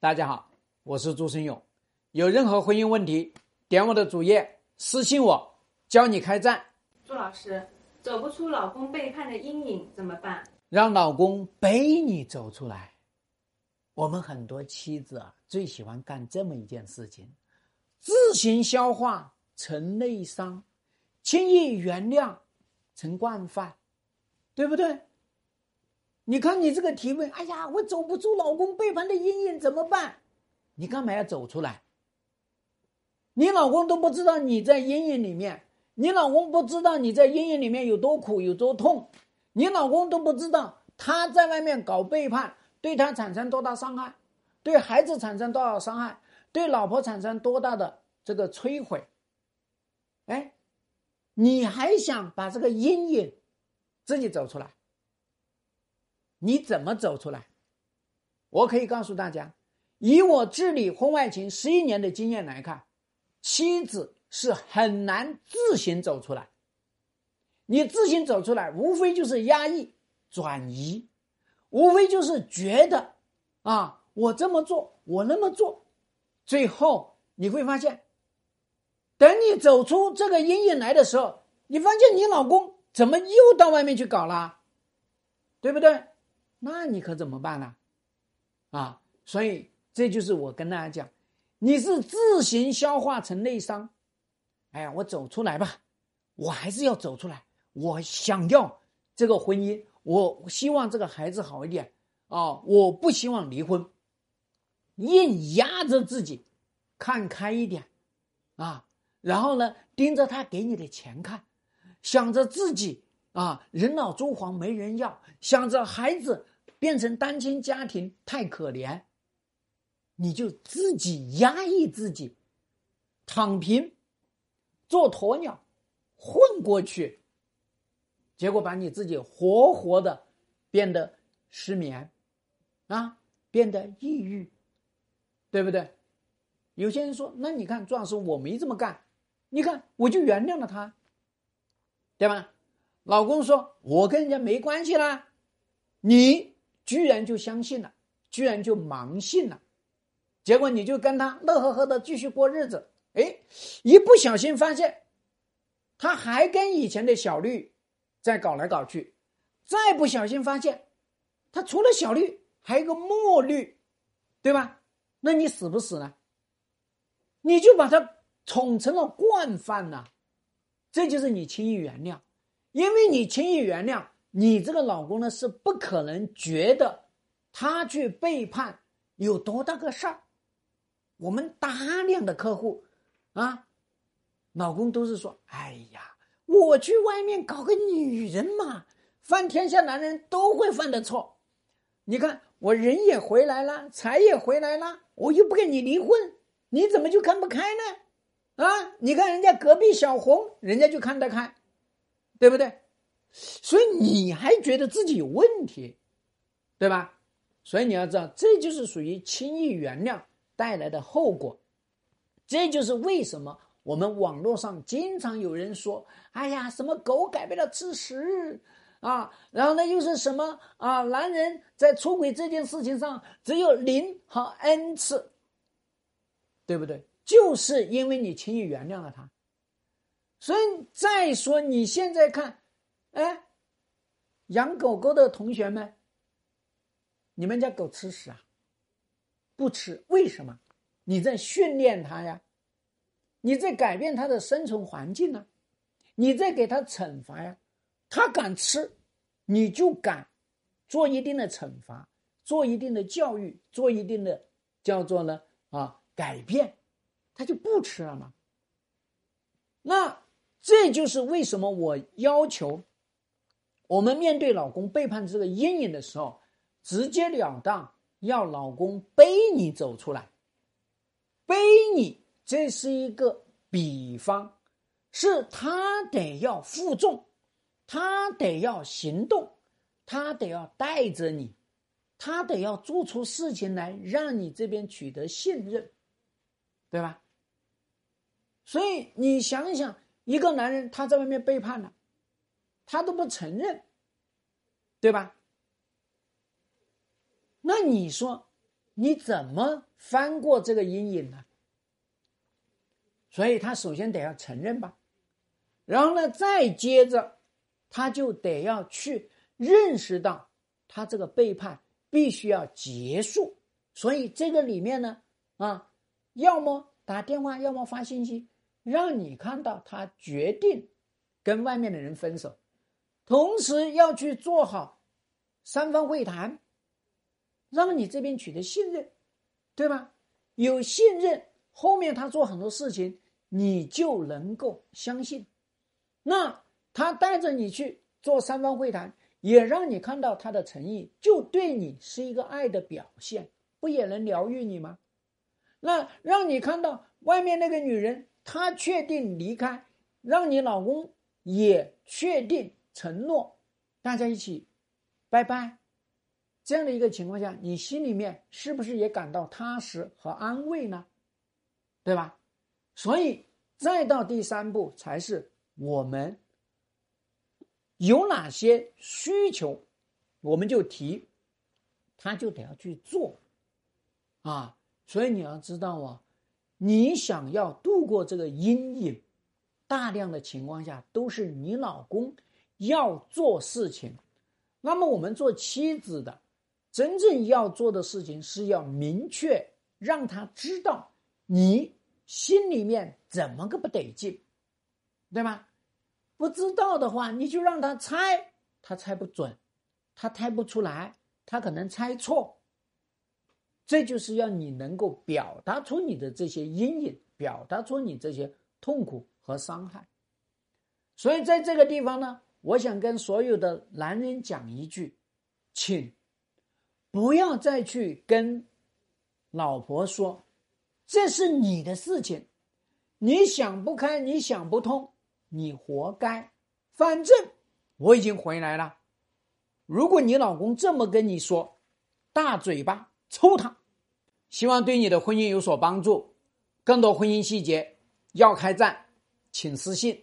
大家好，我是朱生勇。有任何婚姻问题，点我的主页私信我，教你开战。朱老师，走不出老公背叛的阴影怎么办？让老公背你走出来。我们很多妻子啊，最喜欢干这么一件事情：自行消化成内伤，轻易原谅成惯犯，对不对？你看你这个提问，哎呀，我走不出老公背叛的阴影怎么办？你干嘛要走出来？你老公都不知道你在阴影里面，你老公不知道你在阴影里面有多苦有多痛，你老公都不知道他在外面搞背叛，对他产生多大伤害，对孩子产生多少伤害，对老婆产生多大的这个摧毁。哎，你还想把这个阴影自己走出来？你怎么走出来？我可以告诉大家，以我治理婚外情十一年的经验来看，妻子是很难自行走出来。你自行走出来，无非就是压抑、转移，无非就是觉得啊，我这么做，我那么做，最后你会发现，等你走出这个阴影来的时候，你发现你老公怎么又到外面去搞了，对不对？那你可怎么办呢？啊，所以这就是我跟大家讲，你是自行消化成内伤。哎呀，我走出来吧，我还是要走出来。我想要这个婚姻，我希望这个孩子好一点啊，我不希望离婚，硬压着自己，看开一点啊，然后呢，盯着他给你的钱看，想着自己啊，人老珠黄没人要，想着孩子。变成单亲家庭太可怜，你就自己压抑自己，躺平，做鸵鸟，混过去，结果把你自己活活的变得失眠，啊，变得抑郁，对不对？有些人说：“那你看，壮士我没这么干，你看我就原谅了他，对吧？”老公说：“我跟人家没关系啦，你。”居然就相信了，居然就盲信了，结果你就跟他乐呵呵的继续过日子。哎，一不小心发现，他还跟以前的小绿在搞来搞去，再不小心发现，他除了小绿还有个墨绿，对吧？那你死不死呢？你就把他宠成了惯犯了，这就是你轻易原谅，因为你轻易原谅。你这个老公呢是不可能觉得他去背叛有多大个事儿。我们大量的客户啊，老公都是说：“哎呀，我去外面搞个女人嘛，犯天下男人都会犯的错。你看我人也回来了，财也回来了，我又不跟你离婚，你怎么就看不开呢？啊，你看人家隔壁小红，人家就看得开，对不对？”所以你还觉得自己有问题，对吧？所以你要知道，这就是属于轻易原谅带来的后果。这就是为什么我们网络上经常有人说：“哎呀，什么狗改不了吃屎啊！”然后呢，又是什么啊？男人在出轨这件事情上只有零和 n 次，对不对？就是因为你轻易原谅了他。所以再说你现在看。哎，养狗狗的同学们，你们家狗吃屎啊？不吃，为什么？你在训练它呀，你在改变它的生存环境呢，你在给它惩罚呀。它敢吃，你就敢做一定的惩罚，做一定的教育，做一定的叫做呢啊改变，它就不吃了嘛？那这就是为什么我要求。我们面对老公背叛这个阴影的时候，直截了当要老公背你走出来，背你，这是一个比方，是他得要负重，他得要行动，他得要带着你，他得要做出事情来让你这边取得信任，对吧？所以你想想，一个男人他在外面背叛了。他都不承认，对吧？那你说，你怎么翻过这个阴影呢？所以他首先得要承认吧，然后呢，再接着，他就得要去认识到他这个背叛必须要结束。所以这个里面呢，啊，要么打电话，要么发信息，让你看到他决定跟外面的人分手，同时要去做好三方会谈，让你这边取得信任，对吧？有信任。后面他做很多事情，你就能够相信。那他带着你去做三方会谈，也让你看到他的诚意，就对你是一个爱的表现，不也能疗愈你吗？那让你看到外面那个女人，她确定离开，让你老公也确定承诺，大家一起拜拜。这样的一个情况下，你心里面是不是也感到踏实和安慰呢？对吧？所以再到第三步，才是我们有哪些需求，我们就提，他就得要去做啊。所以你要知道啊，你想要度过这个阴影，大量的情况下都是你老公要做事情。那么我们做妻子的，真正要做的事情是要明确让他知道。你心里面怎么个不得劲，对吧？不知道的话，你就让他猜，他猜不准，他猜不出来，他可能猜错。这就是要你能够表达出你的这些阴影，表达出你这些痛苦和伤害。所以在这个地方呢，我想跟所有的男人讲一句，请不要再去跟老婆说。这是你的事情，你想不开，你想不通，你活该。反正我已经回来了。如果你老公这么跟你说，大嘴巴抽他。希望对你的婚姻有所帮助。更多婚姻细节要开战，请私信。